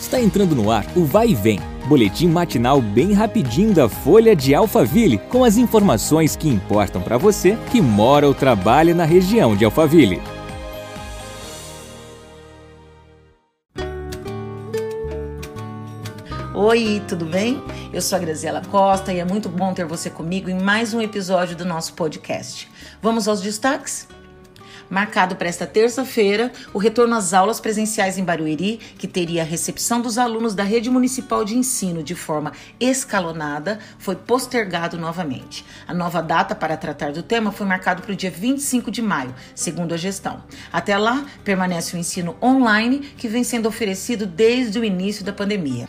Está entrando no ar o Vai e Vem, boletim matinal bem rapidinho da Folha de Alphaville, com as informações que importam para você que mora ou trabalha na região de Alphaville. Oi, tudo bem? Eu sou a Graziela Costa e é muito bom ter você comigo em mais um episódio do nosso podcast. Vamos aos destaques? Marcado para esta terça-feira o retorno às aulas presenciais em Barueri, que teria a recepção dos alunos da rede municipal de ensino de forma escalonada, foi postergado novamente. A nova data para tratar do tema foi marcado para o dia 25 de maio, segundo a gestão. Até lá, permanece o ensino online que vem sendo oferecido desde o início da pandemia.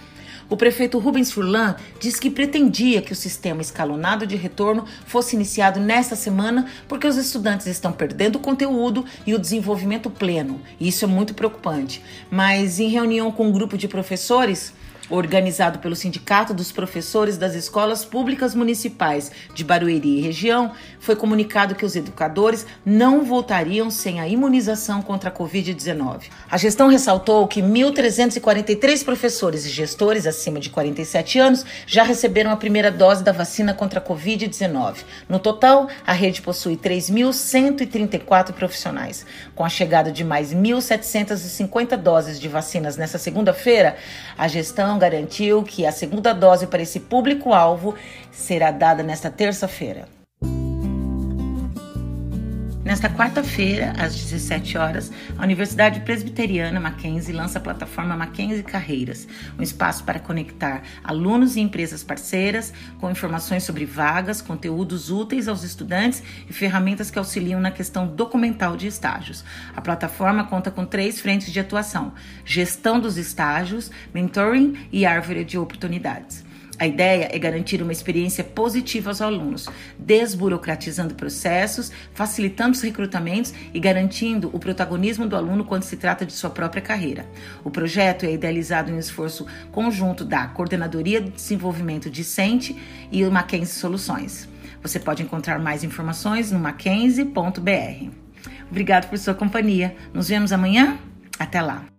O prefeito Rubens Furlan disse que pretendia que o sistema escalonado de retorno fosse iniciado nesta semana porque os estudantes estão perdendo o conteúdo e o desenvolvimento pleno. Isso é muito preocupante. Mas em reunião com um grupo de professores, organizado pelo Sindicato dos Professores das Escolas Públicas Municipais de Barueri e região, foi comunicado que os educadores não voltariam sem a imunização contra a Covid-19. A gestão ressaltou que 1.343 professores e gestores acima de 47 anos já receberam a primeira dose da vacina contra a Covid-19. No total, a rede possui 3.134 profissionais. Com a chegada de mais 1.750 doses de vacinas nesta segunda-feira, a gestão garantiu que a segunda dose para esse público-alvo será dada nesta terça-feira. Nesta quarta-feira, às 17 horas, a Universidade Presbiteriana Mackenzie lança a plataforma Mackenzie Carreiras, um espaço para conectar alunos e empresas parceiras com informações sobre vagas, conteúdos úteis aos estudantes e ferramentas que auxiliam na questão documental de estágios. A plataforma conta com três frentes de atuação: gestão dos estágios, mentoring e árvore de oportunidades. A ideia é garantir uma experiência positiva aos alunos, desburocratizando processos, facilitando os recrutamentos e garantindo o protagonismo do aluno quando se trata de sua própria carreira. O projeto é idealizado em um esforço conjunto da Coordenadoria de Desenvolvimento Discente e o Mackenzie Soluções. Você pode encontrar mais informações no mackenzie.br. Obrigado por sua companhia. Nos vemos amanhã? Até lá!